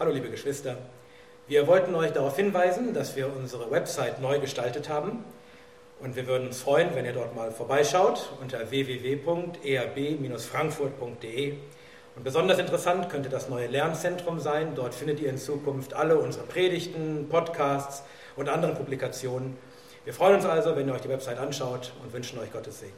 Hallo liebe Geschwister. Wir wollten euch darauf hinweisen, dass wir unsere Website neu gestaltet haben und wir würden uns freuen, wenn ihr dort mal vorbeischaut unter www.erb-frankfurt.de. Und besonders interessant könnte das neue Lernzentrum sein. Dort findet ihr in Zukunft alle unsere Predigten, Podcasts und andere Publikationen. Wir freuen uns also, wenn ihr euch die Website anschaut und wünschen euch Gottes Segen.